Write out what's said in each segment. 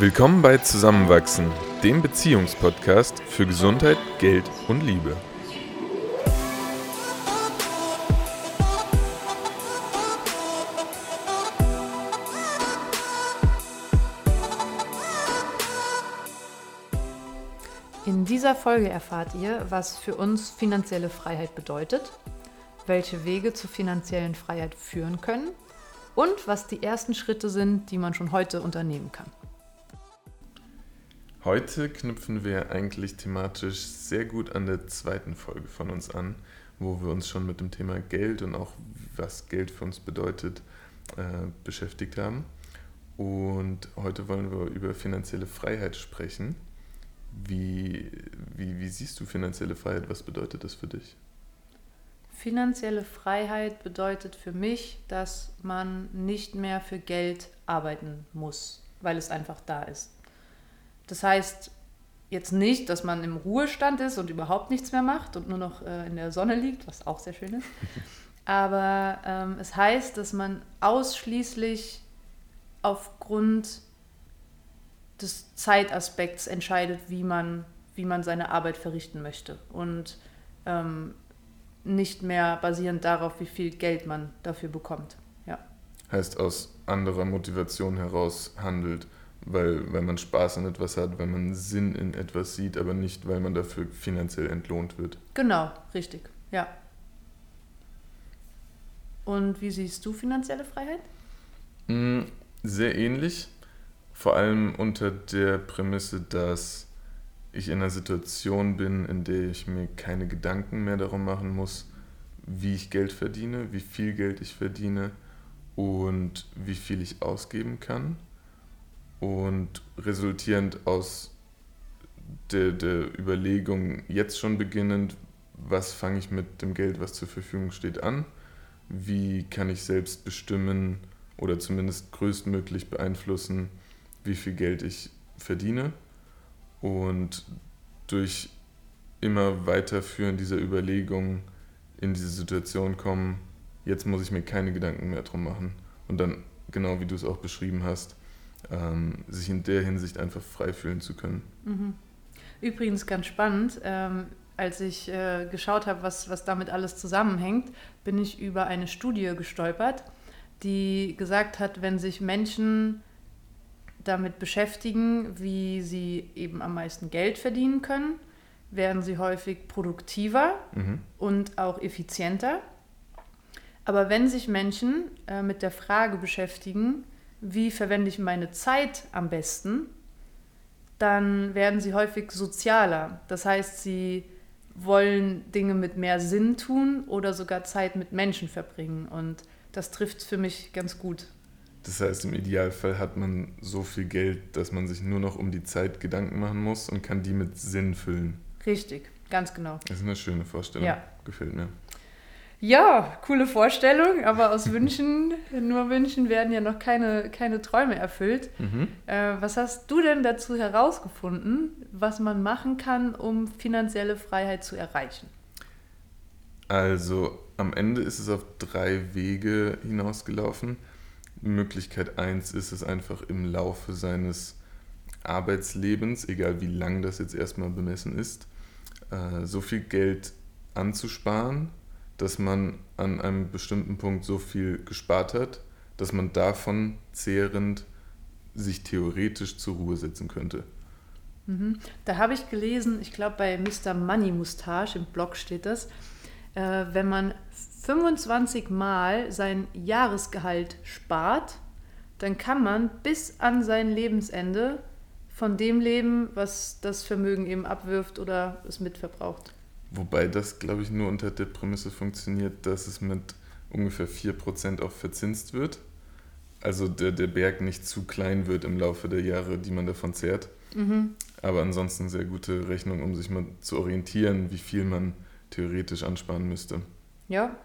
Willkommen bei Zusammenwachsen, dem Beziehungspodcast für Gesundheit, Geld und Liebe. In dieser Folge erfahrt ihr, was für uns finanzielle Freiheit bedeutet, welche Wege zur finanziellen Freiheit führen können und was die ersten Schritte sind, die man schon heute unternehmen kann. Heute knüpfen wir eigentlich thematisch sehr gut an der zweiten Folge von uns an, wo wir uns schon mit dem Thema Geld und auch was Geld für uns bedeutet äh, beschäftigt haben. Und heute wollen wir über finanzielle Freiheit sprechen. Wie, wie, wie siehst du finanzielle Freiheit? Was bedeutet das für dich? Finanzielle Freiheit bedeutet für mich, dass man nicht mehr für Geld arbeiten muss, weil es einfach da ist. Das heißt jetzt nicht, dass man im Ruhestand ist und überhaupt nichts mehr macht und nur noch äh, in der Sonne liegt, was auch sehr schön ist. Aber ähm, es heißt, dass man ausschließlich aufgrund des Zeitaspekts entscheidet, wie man, wie man seine Arbeit verrichten möchte. Und ähm, nicht mehr basierend darauf, wie viel Geld man dafür bekommt. Ja. Heißt aus anderer Motivation heraus handelt, weil, weil man Spaß an etwas hat, weil man Sinn in etwas sieht, aber nicht, weil man dafür finanziell entlohnt wird. Genau, richtig, ja. Und wie siehst du finanzielle Freiheit? Mm, sehr ähnlich, vor allem unter der Prämisse, dass ich in einer Situation bin, in der ich mir keine Gedanken mehr darum machen muss, wie ich Geld verdiene, wie viel Geld ich verdiene und wie viel ich ausgeben kann. Und resultierend aus der, der Überlegung jetzt schon beginnend, was fange ich mit dem Geld, was zur Verfügung steht, an? Wie kann ich selbst bestimmen oder zumindest größtmöglich beeinflussen, wie viel Geld ich verdiene? Und durch immer weiterführen dieser Überlegung in diese Situation kommen, jetzt muss ich mir keine Gedanken mehr drum machen. Und dann, genau wie du es auch beschrieben hast, ähm, sich in der Hinsicht einfach frei fühlen zu können. Mhm. Übrigens ganz spannend, ähm, als ich äh, geschaut habe, was, was damit alles zusammenhängt, bin ich über eine Studie gestolpert, die gesagt hat, wenn sich Menschen damit beschäftigen, wie sie eben am meisten Geld verdienen können, werden sie häufig produktiver mhm. und auch effizienter. Aber wenn sich Menschen äh, mit der Frage beschäftigen, wie verwende ich meine Zeit am besten, dann werden sie häufig sozialer. Das heißt, sie wollen Dinge mit mehr Sinn tun oder sogar Zeit mit Menschen verbringen. Und das trifft für mich ganz gut. Das heißt, im Idealfall hat man so viel Geld, dass man sich nur noch um die Zeit Gedanken machen muss und kann die mit Sinn füllen. Richtig, ganz genau. Das ist eine schöne Vorstellung. Ja. Gefällt mir. Ja, coole Vorstellung, aber aus Wünschen, nur Wünschen werden ja noch keine, keine Träume erfüllt. Mhm. Äh, was hast du denn dazu herausgefunden, was man machen kann, um finanzielle Freiheit zu erreichen? Also am Ende ist es auf drei Wege hinausgelaufen. Möglichkeit eins ist es einfach im Laufe seines Arbeitslebens, egal wie lang das jetzt erstmal bemessen ist, äh, so viel Geld anzusparen, dass man an einem bestimmten Punkt so viel gespart hat, dass man davon zehrend sich theoretisch zur Ruhe setzen könnte. Mhm. Da habe ich gelesen, ich glaube bei Mr. Money Mustache im Blog steht das, äh, wenn man 25 Mal sein Jahresgehalt spart, dann kann man bis an sein Lebensende von dem leben, was das Vermögen eben abwirft oder es mitverbraucht. Wobei das, glaube ich, nur unter der Prämisse funktioniert, dass es mit ungefähr 4% auch verzinst wird. Also der, der Berg nicht zu klein wird im Laufe der Jahre, die man davon zehrt. Mhm. Aber ansonsten sehr gute Rechnung, um sich mal zu orientieren, wie viel man theoretisch ansparen müsste. Ja.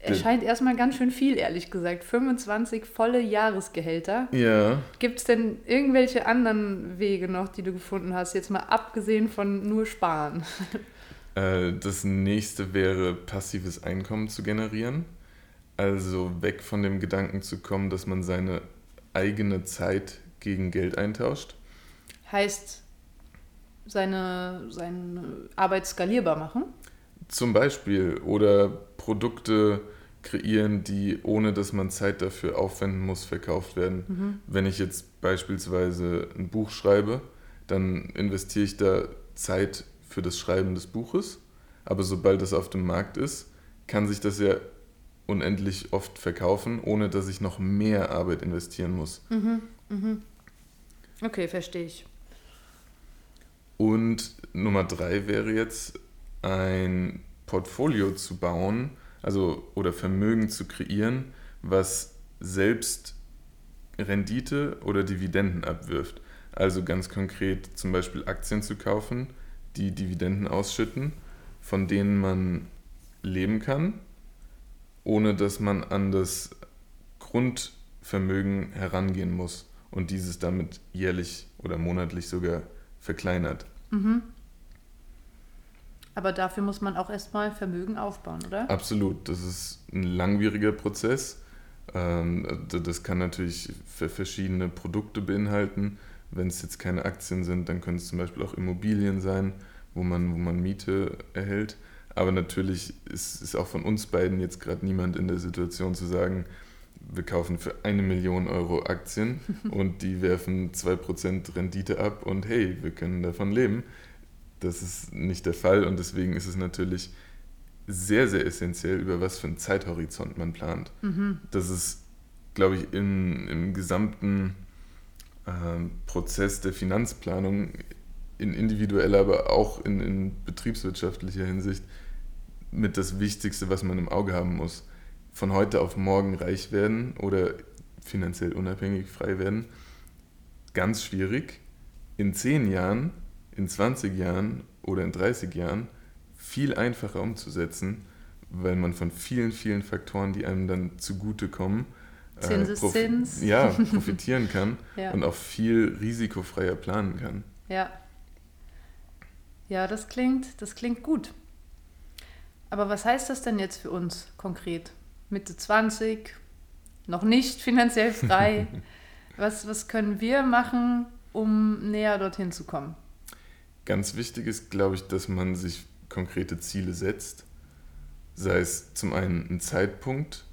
Erscheint erstmal ganz schön viel, ehrlich gesagt. 25 volle Jahresgehälter. Ja. Gibt es denn irgendwelche anderen Wege noch, die du gefunden hast, jetzt mal abgesehen von nur Sparen? Äh, das nächste wäre, passives Einkommen zu generieren. Also weg von dem Gedanken zu kommen, dass man seine eigene Zeit gegen Geld eintauscht. Heißt, seine, seine Arbeit skalierbar machen? Zum Beispiel. Oder Produkte kreieren, die ohne dass man Zeit dafür aufwenden muss, verkauft werden. Mhm. Wenn ich jetzt beispielsweise ein Buch schreibe, dann investiere ich da Zeit für das Schreiben des Buches. Aber sobald es auf dem Markt ist, kann sich das ja unendlich oft verkaufen, ohne dass ich noch mehr Arbeit investieren muss. Mhm. Mhm. Okay, verstehe ich. Und Nummer drei wäre jetzt ein Portfolio zu bauen, also oder Vermögen zu kreieren, was selbst Rendite oder Dividenden abwirft. Also ganz konkret zum Beispiel Aktien zu kaufen, die Dividenden ausschütten, von denen man leben kann, ohne dass man an das Grundvermögen herangehen muss und dieses damit jährlich oder monatlich sogar verkleinert. Mhm. Aber dafür muss man auch erstmal Vermögen aufbauen, oder? Absolut, das ist ein langwieriger Prozess. Ähm, das kann natürlich für verschiedene Produkte beinhalten. Wenn es jetzt keine Aktien sind, dann können es zum Beispiel auch Immobilien sein, wo man, wo man Miete erhält. Aber natürlich ist, ist auch von uns beiden jetzt gerade niemand in der Situation zu sagen, wir kaufen für eine Million Euro Aktien und die werfen 2% Rendite ab und hey, wir können davon leben. Das ist nicht der Fall und deswegen ist es natürlich sehr, sehr essentiell, über was für einen Zeithorizont man plant. Mhm. Das ist, glaube ich, in, im gesamten Prozess der Finanzplanung, in individueller, aber auch in, in betriebswirtschaftlicher Hinsicht, mit das Wichtigste, was man im Auge haben muss von heute auf morgen reich werden oder finanziell unabhängig frei werden, ganz schwierig. In 10 Jahren, in 20 Jahren oder in 30 Jahren viel einfacher umzusetzen, weil man von vielen, vielen Faktoren, die einem dann zugutekommen, äh, prof ja, profitieren kann ja. und auch viel risikofreier planen kann. Ja. Ja, das klingt, das klingt gut. Aber was heißt das denn jetzt für uns konkret? Mitte 20, noch nicht finanziell frei. was, was können wir machen, um näher dorthin zu kommen? Ganz wichtig ist, glaube ich, dass man sich konkrete Ziele setzt. Sei es zum einen ein Zeitpunkt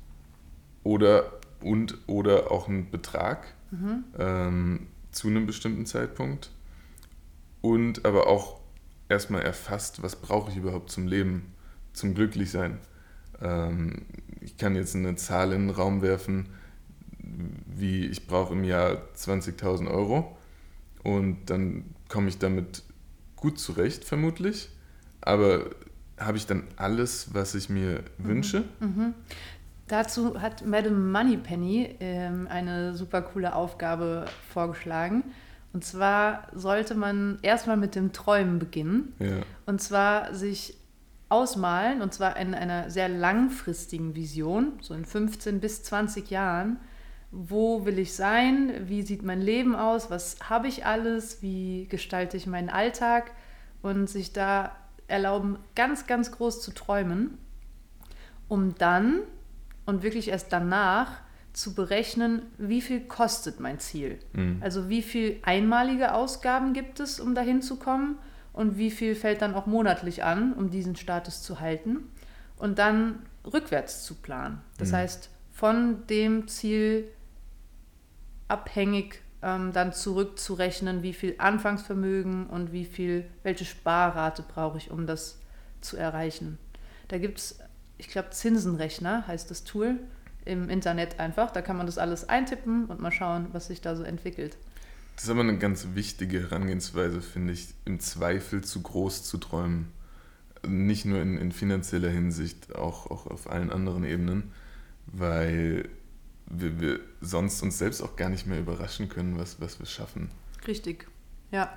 oder und oder auch ein Betrag Mhm. ähm, zu einem bestimmten Zeitpunkt. Und aber auch erstmal erfasst, was brauche ich überhaupt zum Leben, zum Glücklichsein. Ähm, ich kann jetzt eine Zahl in den Raum werfen, wie ich brauche im Jahr 20.000 Euro und dann komme ich damit gut zurecht, vermutlich. Aber habe ich dann alles, was ich mir wünsche? Mhm. Dazu hat Madame Moneypenny ähm, eine super coole Aufgabe vorgeschlagen. Und zwar sollte man erstmal mit dem Träumen beginnen. Ja. Und zwar sich ausmalen, und zwar in einer sehr langfristigen Vision, so in 15 bis 20 Jahren. Wo will ich sein? Wie sieht mein Leben aus? Was habe ich alles? Wie gestalte ich meinen Alltag? Und sich da erlauben, ganz, ganz groß zu träumen, um dann und wirklich erst danach zu berechnen, wie viel kostet mein Ziel. Mhm. Also wie viel einmalige Ausgaben gibt es, um dahin zu kommen und wie viel fällt dann auch monatlich an, um diesen Status zu halten. Und dann rückwärts zu planen. Das Mhm. heißt, von dem Ziel abhängig ähm, dann zurückzurechnen, wie viel Anfangsvermögen und wie viel, welche Sparrate brauche ich, um das zu erreichen. Da gibt es, ich glaube, Zinsenrechner heißt das Tool im Internet einfach. Da kann man das alles eintippen und mal schauen, was sich da so entwickelt. Das ist aber eine ganz wichtige Herangehensweise, finde ich, im Zweifel zu groß zu träumen. Nicht nur in, in finanzieller Hinsicht, auch, auch auf allen anderen Ebenen, weil wir, wir sonst uns selbst auch gar nicht mehr überraschen können, was, was wir schaffen. Richtig, ja,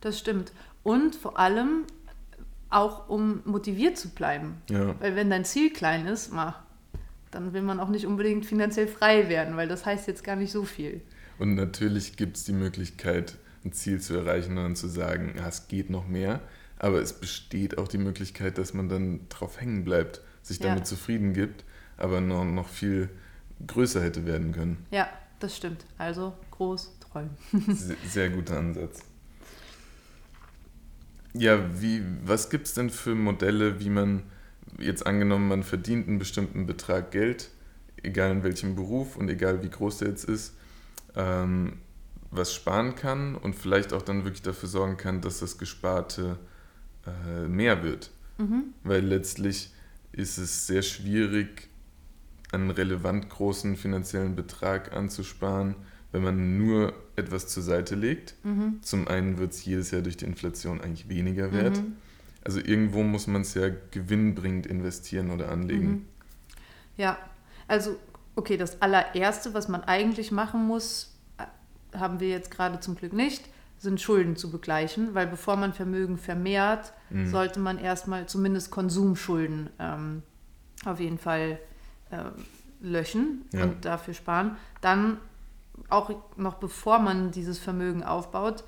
das stimmt. Und vor allem auch, um motiviert zu bleiben. Ja, Weil wenn dein Ziel klein ist, ma, dann will man auch nicht unbedingt finanziell frei werden, weil das heißt jetzt gar nicht so viel. und natürlich gibt es die Möglichkeit, ein Ziel zu erreichen und dann zu sagen, ja, es geht noch mehr. Aber es besteht auch die Möglichkeit, dass man dann drauf hängen bleibt, sich Ja. damit zufrieden gibt, aber noch, noch viel größer hätte werden können. Ja, das stimmt. Also groß träumen. Sehr, sehr guter Ansatz. Ja, wie, was gibt es denn für Modelle, wie man jetzt angenommen, man verdient einen bestimmten Betrag Geld, egal in welchem Beruf und egal wie groß der jetzt ist, ähm, was sparen kann und vielleicht auch dann wirklich dafür sorgen kann, dass das Gesparte äh, mehr wird. Mhm. Weil letztlich ist es sehr schwierig, einen relevant großen finanziellen Betrag anzusparen, wenn man nur etwas zur Seite legt. Mhm. Zum einen wird es jedes Jahr durch die Inflation eigentlich weniger wert. Mhm. Also irgendwo muss man es ja gewinnbringend investieren oder anlegen. Mhm. Ja, also okay, das allererste, was man eigentlich machen muss, äh, haben wir jetzt gerade zum Glück nicht, sind Schulden zu begleichen, weil bevor man Vermögen vermehrt, mhm. sollte man erstmal zumindest Konsumschulden ähm, auf jeden Fall äh, löschen ja. und dafür sparen. Dann auch noch bevor man dieses Vermögen aufbaut,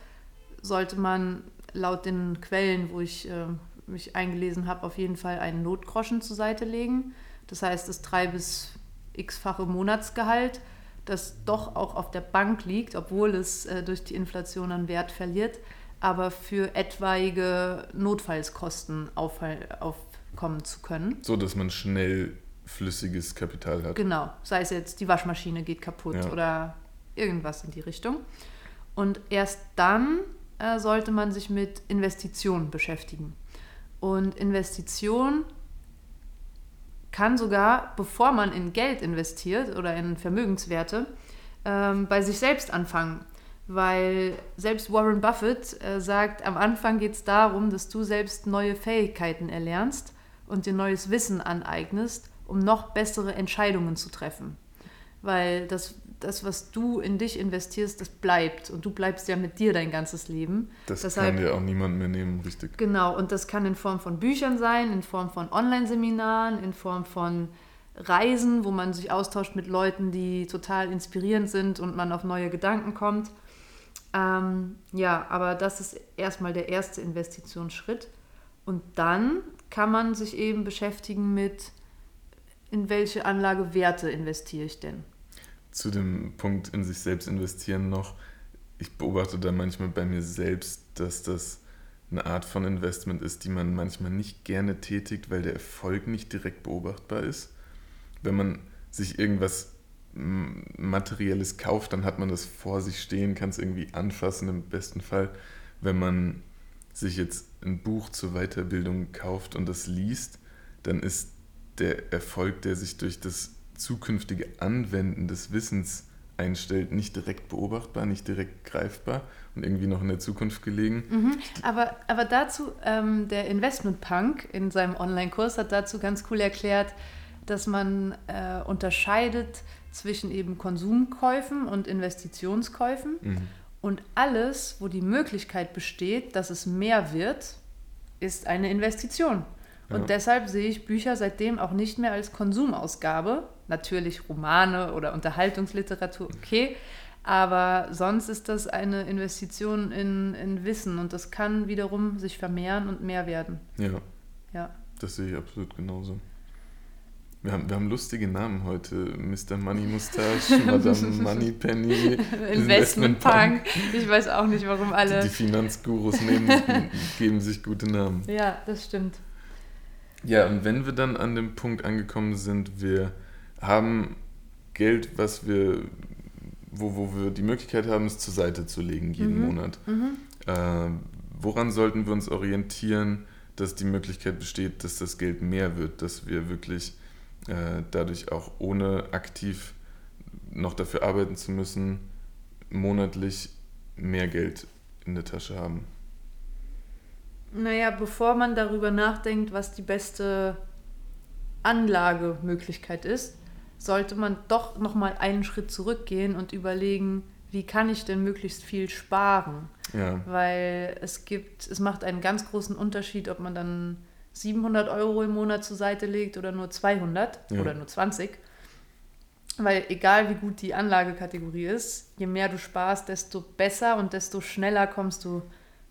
sollte man laut den Quellen, wo ich äh, mich eingelesen habe, auf jeden Fall einen Notgroschen zur Seite legen. Das heißt, das drei bis x-fache Monatsgehalt, das doch auch auf der Bank liegt, obwohl es äh, durch die Inflation an Wert verliert, aber für etwaige Notfallskosten auf, aufkommen zu können. So, dass man schnell flüssiges Kapital hat. Genau, sei es jetzt die Waschmaschine geht kaputt ja. oder irgendwas in die Richtung. Und erst dann äh, sollte man sich mit Investitionen beschäftigen. Und Investition kann sogar, bevor man in Geld investiert oder in Vermögenswerte, ähm, bei sich selbst anfangen. Weil selbst Warren Buffett äh, sagt, am Anfang geht es darum, dass du selbst neue Fähigkeiten erlernst und dir neues Wissen aneignest, um noch bessere Entscheidungen zu treffen. Weil das das, was du in dich investierst, das bleibt. Und du bleibst ja mit dir dein ganzes Leben. Das Deshalb, kann dir auch niemand mehr nehmen, richtig. Genau, und das kann in Form von Büchern sein, in Form von Online-Seminaren, in Form von Reisen, wo man sich austauscht mit Leuten, die total inspirierend sind und man auf neue Gedanken kommt. Ähm, ja, aber das ist erstmal der erste Investitionsschritt. Und dann kann man sich eben beschäftigen mit, in welche Anlagewerte investiere ich denn? Zu dem Punkt in sich selbst investieren noch. Ich beobachte da manchmal bei mir selbst, dass das eine Art von Investment ist, die man manchmal nicht gerne tätigt, weil der Erfolg nicht direkt beobachtbar ist. Wenn man sich irgendwas Materielles kauft, dann hat man das vor sich stehen, kann es irgendwie anfassen im besten Fall. Wenn man sich jetzt ein Buch zur Weiterbildung kauft und das liest, dann ist der Erfolg, der sich durch das zukünftige Anwenden des Wissens einstellt, nicht direkt beobachtbar, nicht direkt greifbar und irgendwie noch in der Zukunft gelegen. Mhm. Aber, aber dazu, ähm, der Investment Punk in seinem Online-Kurs hat dazu ganz cool erklärt, dass man äh, unterscheidet zwischen eben Konsumkäufen und Investitionskäufen. Mhm. Und alles, wo die Möglichkeit besteht, dass es mehr wird, ist eine Investition. Und deshalb sehe ich Bücher seitdem auch nicht mehr als Konsumausgabe. Natürlich Romane oder Unterhaltungsliteratur, okay. Aber sonst ist das eine Investition in, in Wissen und das kann wiederum sich vermehren und mehr werden. Ja. Ja. Das sehe ich absolut genauso. Wir haben, wir haben lustige Namen heute. Mr. Money Mustache, Madame Money Penny, Investment Punk. Ich weiß auch nicht, warum alle. Die, die Finanzgurus nehmen, geben sich gute Namen. Ja, das stimmt. Ja, und wenn wir dann an dem Punkt angekommen sind, wir haben Geld, was wir, wo, wo wir die Möglichkeit haben, es zur Seite zu legen jeden mhm. Monat. Mhm. Äh, woran sollten wir uns orientieren, dass die Möglichkeit besteht, dass das Geld mehr wird, dass wir wirklich äh, dadurch auch ohne aktiv noch dafür arbeiten zu müssen, monatlich mehr Geld in der Tasche haben? Naja, bevor man darüber nachdenkt, was die beste Anlagemöglichkeit ist, sollte man doch nochmal einen Schritt zurückgehen und überlegen, wie kann ich denn möglichst viel sparen? Ja. Weil es gibt, es macht einen ganz großen Unterschied, ob man dann 700 Euro im Monat zur Seite legt oder nur 200 ja. oder nur 20. Weil egal wie gut die Anlagekategorie ist, je mehr du sparst, desto besser und desto schneller kommst du,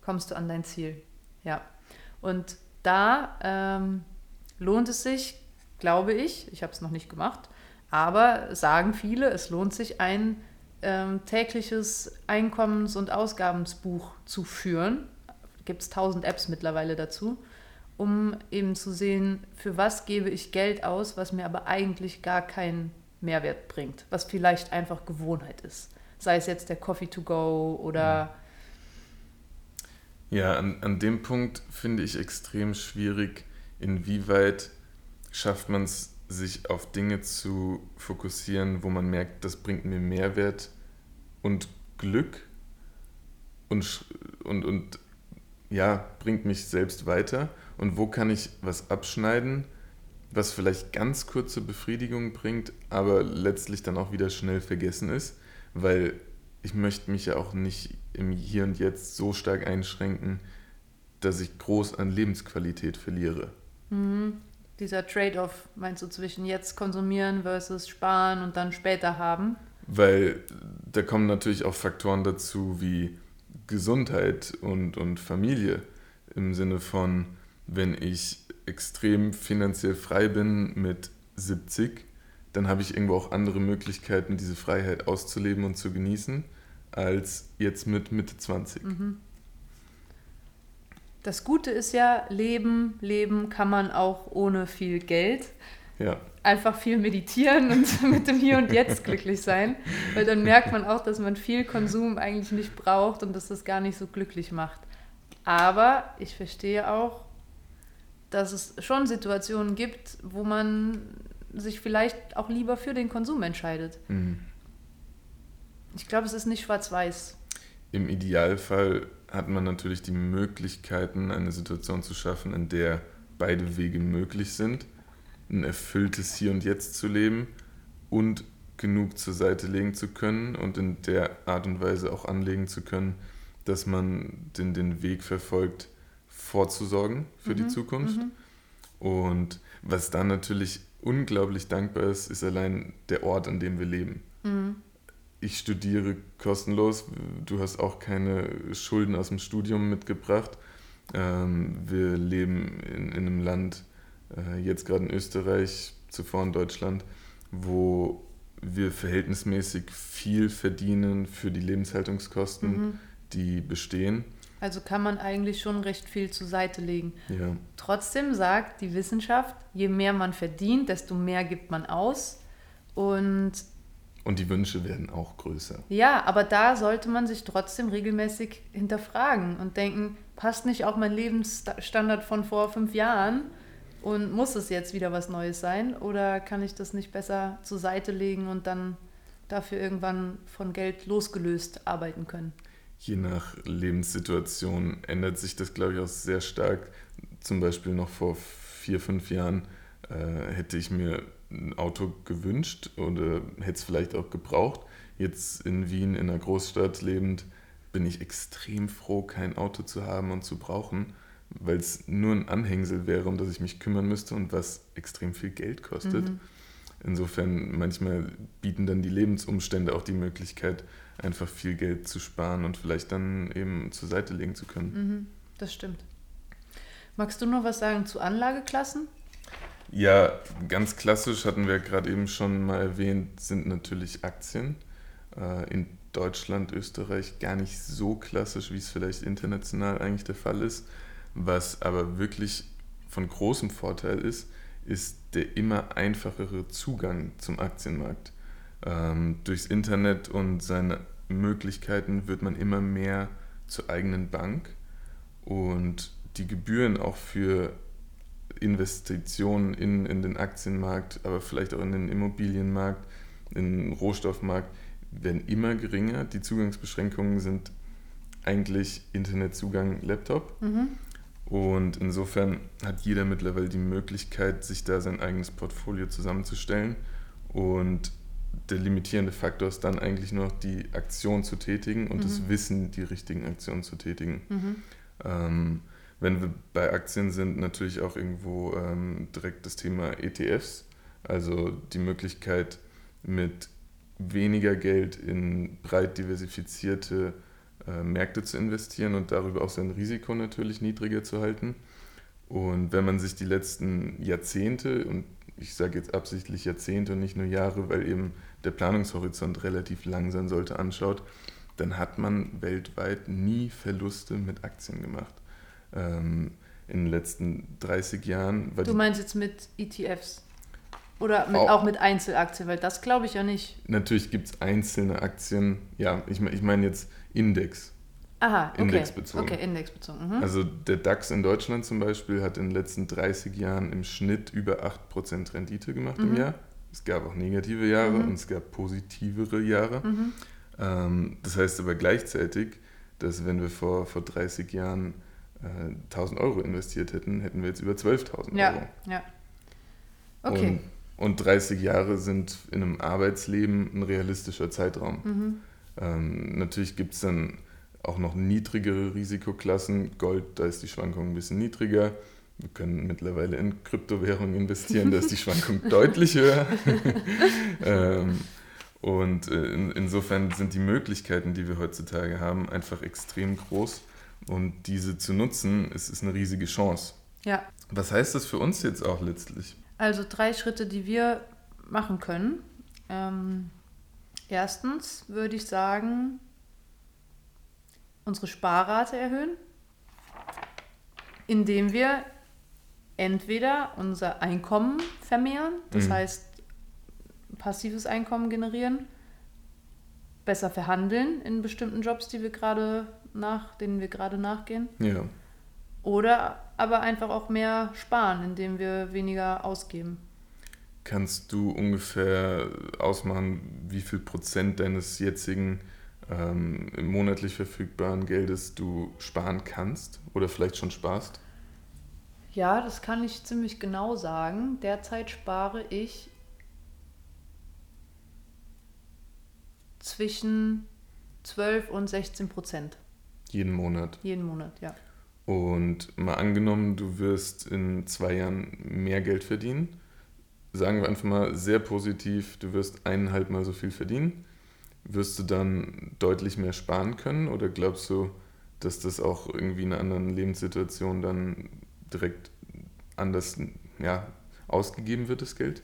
kommst du an dein Ziel. Ja. Und da ähm, lohnt es sich, glaube ich, ich habe es noch nicht gemacht, aber sagen viele, es lohnt sich, ein ähm, tägliches Einkommens- und Ausgabensbuch zu führen. Gibt es tausend Apps mittlerweile dazu, um eben zu sehen, für was gebe ich Geld aus, was mir aber eigentlich gar keinen Mehrwert bringt, was vielleicht einfach Gewohnheit ist. Sei es jetzt der Coffee to go oder. Ja, an, an dem Punkt finde ich extrem schwierig, inwieweit schafft man es, sich auf Dinge zu fokussieren, wo man merkt, das bringt mir Mehrwert und Glück und, und, und ja, bringt mich selbst weiter. Und wo kann ich was abschneiden, was vielleicht ganz kurze Befriedigung bringt, aber letztlich dann auch wieder schnell vergessen ist, weil ich möchte mich ja auch nicht im Hier und Jetzt so stark einschränken, dass ich groß an Lebensqualität verliere. Mhm. Dieser Trade-off, meinst du, zwischen jetzt konsumieren versus sparen und dann später haben? Weil da kommen natürlich auch Faktoren dazu wie Gesundheit und, und Familie im Sinne von, wenn ich extrem finanziell frei bin mit 70, dann habe ich irgendwo auch andere Möglichkeiten, diese Freiheit auszuleben und zu genießen, als jetzt mit Mitte 20. Mhm. Das Gute ist ja, leben, leben kann man auch ohne viel Geld. Ja. Einfach viel meditieren und mit dem Hier und Jetzt glücklich sein. Weil dann merkt man auch, dass man viel Konsum eigentlich nicht braucht und dass das gar nicht so glücklich macht. Aber ich verstehe auch, dass es schon Situationen gibt, wo man sich vielleicht auch lieber für den Konsum entscheidet. Mhm. Ich glaube, es ist nicht schwarz-weiß. Im Idealfall hat man natürlich die Möglichkeiten, eine Situation zu schaffen, in der beide Wege möglich sind, ein erfülltes Hier und Jetzt zu leben und genug zur Seite legen zu können und in der Art und Weise auch anlegen zu können, dass man den, den Weg verfolgt, vorzusorgen für mhm. die Zukunft. Mhm. Und was dann natürlich unglaublich dankbar ist, ist allein der Ort, an dem wir leben. Mhm. Ich studiere kostenlos, du hast auch keine Schulden aus dem Studium mitgebracht. Ähm, wir leben in, in einem Land, äh, jetzt gerade in Österreich, zuvor in Deutschland, wo wir verhältnismäßig viel verdienen für die Lebenshaltungskosten, mhm. die bestehen. Also kann man eigentlich schon recht viel zur Seite legen. Ja. Trotzdem sagt die Wissenschaft, je mehr man verdient, desto mehr gibt man aus. Und, und die Wünsche werden auch größer. Ja, aber da sollte man sich trotzdem regelmäßig hinterfragen und denken, passt nicht auch mein Lebensstandard von vor fünf Jahren? Und muss es jetzt wieder was Neues sein? Oder kann ich das nicht besser zur Seite legen und dann dafür irgendwann von Geld losgelöst arbeiten können? je nach Lebenssituation ändert sich das, glaube ich, auch sehr stark. Zum Beispiel noch vor vier, fünf Jahren äh, hätte ich mir ein Auto gewünscht oder hätte es vielleicht auch gebraucht. Jetzt in Wien, in einer Großstadt lebend, bin ich extrem froh, kein Auto zu haben und zu brauchen, weil es nur ein Anhängsel wäre, um das ich mich kümmern müsste und was extrem viel Geld kostet. Mhm. Insofern manchmal bieten dann die Lebensumstände auch die Möglichkeit, einfach viel Geld zu sparen und vielleicht dann eben zur Seite legen zu können. Mhm, das stimmt. Magst du noch was sagen zu Anlageklassen? Ja, ganz klassisch hatten wir gerade eben schon mal erwähnt, sind natürlich Aktien. Äh, in Deutschland, Österreich gar nicht so klassisch, wie es vielleicht international eigentlich der Fall ist. Was aber wirklich von großem Vorteil ist, ist der immer einfachere Zugang zum Aktienmarkt. Ähm, durchs Internet und seine Möglichkeiten wird man immer mehr zur eigenen Bank und die Gebühren auch für Investitionen in, in den Aktienmarkt, aber vielleicht auch in den Immobilienmarkt, in den Rohstoffmarkt, werden immer geringer. Die Zugangsbeschränkungen sind eigentlich Internetzugang, Laptop. Mhm. Und insofern hat jeder mittlerweile die Möglichkeit, sich da sein eigenes Portfolio zusammenzustellen. Und der limitierende Faktor ist dann eigentlich nur noch die Aktion zu tätigen und mhm. das Wissen, die richtigen Aktionen zu tätigen. Mhm. Ähm, wenn wir bei Aktien sind, natürlich auch irgendwo ähm, direkt das Thema ETFs, also die Möglichkeit mit weniger Geld in breit diversifizierte äh, Märkte zu investieren und darüber auch sein Risiko natürlich niedriger zu halten. Und wenn man sich die letzten Jahrzehnte und ich sage jetzt absichtlich Jahrzehnte und nicht nur Jahre, weil eben der Planungshorizont relativ lang sein sollte, anschaut, dann hat man weltweit nie Verluste mit Aktien gemacht. Ähm, in den letzten 30 Jahren. du meinst jetzt mit ETFs? Oder mit, auch, auch, mit Einzelaktien, weil das glaube ich ja nicht. Natürlich gibt es einzelne Aktien, ja, ich, ich meine jetzt Index. Aha, okay. Indexbezogen. Okay, indexbezogen. Mhm. Also der DAX in Deutschland zum Beispiel hat in den letzten 30 Jahren im Schnitt über 8% Rendite gemacht mhm. im Jahr. Es gab auch negative Jahre mhm. und es gab positivere Jahre. Mhm. Ähm, das heißt aber gleichzeitig, dass wenn wir vor, vor 30 Jahren äh, 1000 Euro investiert hätten, hätten wir jetzt über 12.000 ja, Euro. Ja, okay. Und, und 30 Jahre sind in einem Arbeitsleben ein realistischer Zeitraum. Mhm. Ähm, natürlich gibt es dann auch noch niedrigere Risikoklassen. Gold, da ist die Schwankung ein bisschen niedriger. Wir können mittlerweile in Kryptowährungen investieren, da ist die Schwankung deutlich höher. ähm, und äh, in, insofern sind die Möglichkeiten, die wir heutzutage haben, einfach extrem groß. Und diese zu nutzen, ist, ist eine riesige Chance. Ja. Was heißt das für uns jetzt auch letztlich? Also drei Schritte, die wir machen können. Ähm, erstens würde ich sagen, unsere Sparrate erhöhen, indem wir entweder unser Einkommen vermehren, das mhm. heißt passives Einkommen generieren, besser verhandeln in bestimmten Jobs, die wir gerade nach, denen wir gerade nachgehen. Ja. Oder aber einfach auch mehr sparen, indem wir weniger ausgeben. Kannst du ungefähr ausmachen, wie viel Prozent deines jetzigen ähm, monatlich verfügbaren Geldes du sparen kannst oder vielleicht schon sparst? Ja, das kann ich ziemlich genau sagen. Derzeit spare ich zwischen 12 und 16 Prozent. Jeden Monat? Jeden Monat, ja. Und mal angenommen, du wirst in zwei Jahren mehr Geld verdienen. Sagen wir einfach mal sehr positiv, du wirst eineinhalb Mal so viel verdienen wirst du dann deutlich mehr sparen können oder glaubst du, dass das auch irgendwie in einer anderen Lebenssituation dann direkt anders ja, ausgegeben wird, das Geld?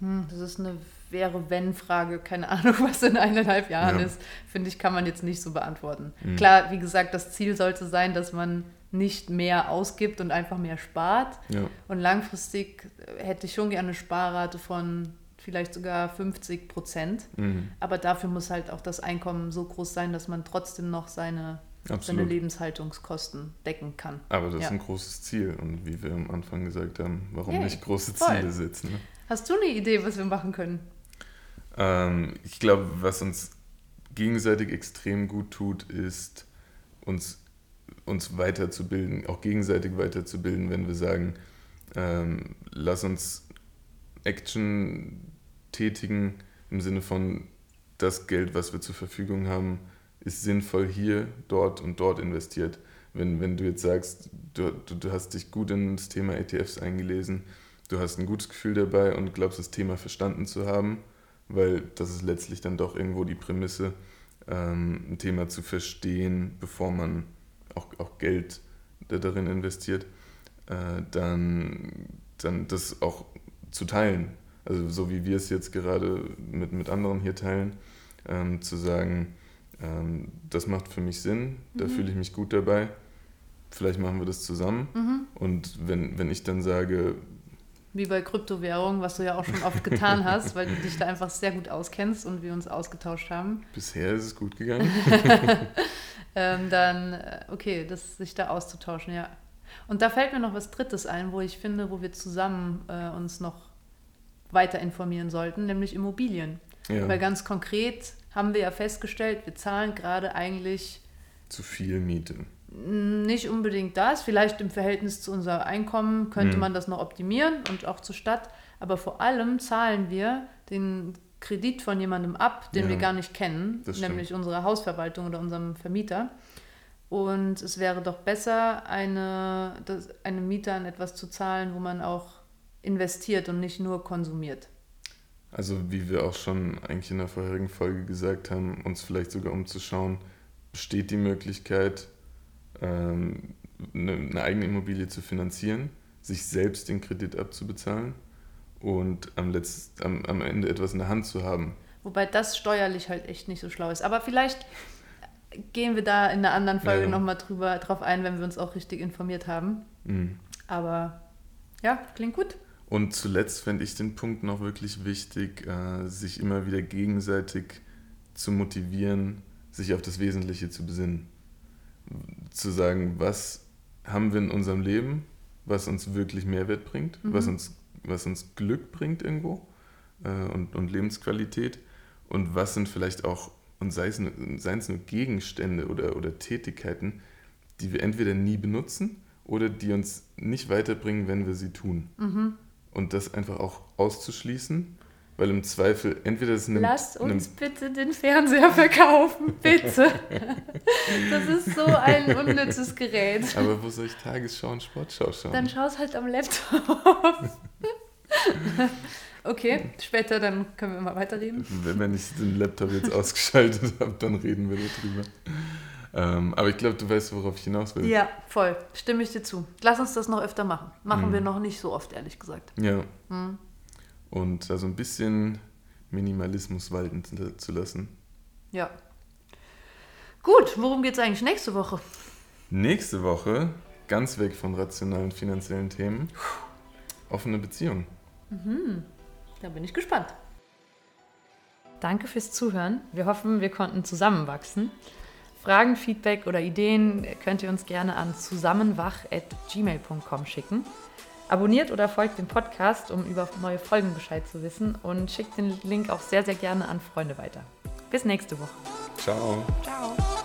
Hm, das ist eine wäre-wenn-Frage. Keine Ahnung, was in eineinhalb Jahren ja. ist. Finde ich, kann man jetzt nicht so beantworten. Mhm. Klar, wie gesagt, das Ziel sollte sein, dass man nicht mehr ausgibt und einfach mehr spart. Ja. Und langfristig hätte ich schon gerne eine Sparrate von vielleicht sogar 50 Prozent. Mhm. Aber dafür muss halt auch das Einkommen so groß sein, dass man trotzdem noch seine, seine Lebenshaltungskosten decken kann. Aber das ja. ist ein großes Ziel. Und wie wir am Anfang gesagt haben, warum hey, nicht große voll. Ziele setzen? Ne? Hast du eine Idee, was wir machen können? Ähm, ich glaube, was uns gegenseitig extrem gut tut, ist uns, uns weiterzubilden, auch gegenseitig weiterzubilden, wenn wir sagen, ähm, lass uns Action tätigen im Sinne von, das Geld, was wir zur Verfügung haben, ist sinnvoll hier, dort und dort investiert. Wenn, wenn du jetzt sagst, du, du, du hast dich gut in das Thema ETFs eingelesen, du hast ein gutes Gefühl dabei und glaubst, das Thema verstanden zu haben, weil das ist letztlich dann doch irgendwo die Prämisse, ähm, ein Thema zu verstehen, bevor man auch, auch Geld darin investiert, äh, dann, dann das auch zu teilen also so wie wir es jetzt gerade mit, mit anderen hier teilen, ähm, zu sagen, ähm, das macht für mich Sinn, da mhm. fühle ich mich gut dabei, vielleicht machen wir das zusammen. Mhm. Und wenn, wenn ich dann sage... Wie bei Kryptowährungen, was du ja auch schon oft getan hast, weil du dich da einfach sehr gut auskennst und wir uns ausgetauscht haben. Bisher ist es gut gegangen. ähm, dann, äh, okay, das, sich da auszutauschen, ja. Und da fällt mir noch was Drittes ein, wo ich finde, wo wir zusammen äh, uns noch weiter informieren sollten, nämlich Immobilien. Ja. Weil ganz konkret haben wir ja festgestellt, wir zahlen gerade eigentlich zu viel Miete. Nicht unbedingt das, vielleicht im Verhältnis zu unserem Einkommen könnte mhm. man das noch optimieren und auch zur Stadt, aber vor allem zahlen wir den Kredit von jemandem ab, den ja, wir gar nicht kennen, nämlich unserer Hausverwaltung oder unserem Vermieter. Und es wäre doch besser, eine, das, eine Miete an etwas zu zahlen, wo man auch investiert und nicht nur konsumiert. Also wie wir auch schon eigentlich in der vorherigen Folge gesagt haben, uns vielleicht sogar umzuschauen, besteht die Möglichkeit, ähm, eine eigene Immobilie zu finanzieren, sich selbst den Kredit abzubezahlen und am, Letzt, am, am Ende etwas in der Hand zu haben. Wobei das steuerlich halt echt nicht so schlau ist. Aber vielleicht gehen wir da in einer anderen Folge ja. nochmal drauf ein, wenn wir uns auch richtig informiert haben. Mhm. Aber ja, klingt gut. Und zuletzt fände ich den Punkt noch wirklich wichtig, äh, sich immer wieder gegenseitig zu motivieren, sich auf das Wesentliche zu besinnen. Zu sagen, was haben wir in unserem Leben, was uns wirklich Mehrwert bringt, mhm. was, uns, was uns Glück bringt irgendwo äh, und, und Lebensqualität und was sind vielleicht auch, und sei es, seien es nur Gegenstände oder, oder Tätigkeiten, die wir entweder nie benutzen oder die uns nicht weiterbringen, wenn wir sie tun. Mhm. Und das einfach auch auszuschließen, weil im Zweifel entweder ist eine. Lasst uns eine, bitte den Fernseher verkaufen, bitte. das ist so ein unnützes Gerät. Aber wo soll ich Tagesschau und Sportschau schauen? Dann schau es halt am Laptop. Okay, später dann können wir mal weiterreden. Wenn ich den Laptop jetzt ausgeschaltet habe, dann reden wir darüber. Ähm, aber ich glaube, du weißt, worauf ich hinaus will. Ja, voll. Stimme ich dir zu. Lass uns das noch öfter machen. Machen mhm. wir noch nicht so oft, ehrlich gesagt. Ja. Mhm. Und also ein bisschen Minimalismus walten zu lassen. Ja. Gut, worum geht es eigentlich nächste Woche? Nächste Woche, ganz weg von rationalen finanziellen Themen, offene Beziehungen. Mhm. Da bin ich gespannt. Danke fürs Zuhören. Wir hoffen, wir konnten zusammenwachsen. Fragen, Feedback oder Ideen könnt ihr uns gerne an zusammenwach.gmail.com schicken. Abonniert oder folgt dem Podcast, um über neue Folgen Bescheid zu wissen und schickt den Link auch sehr, sehr gerne an Freunde weiter. Bis nächste Woche. Ciao. Ciao.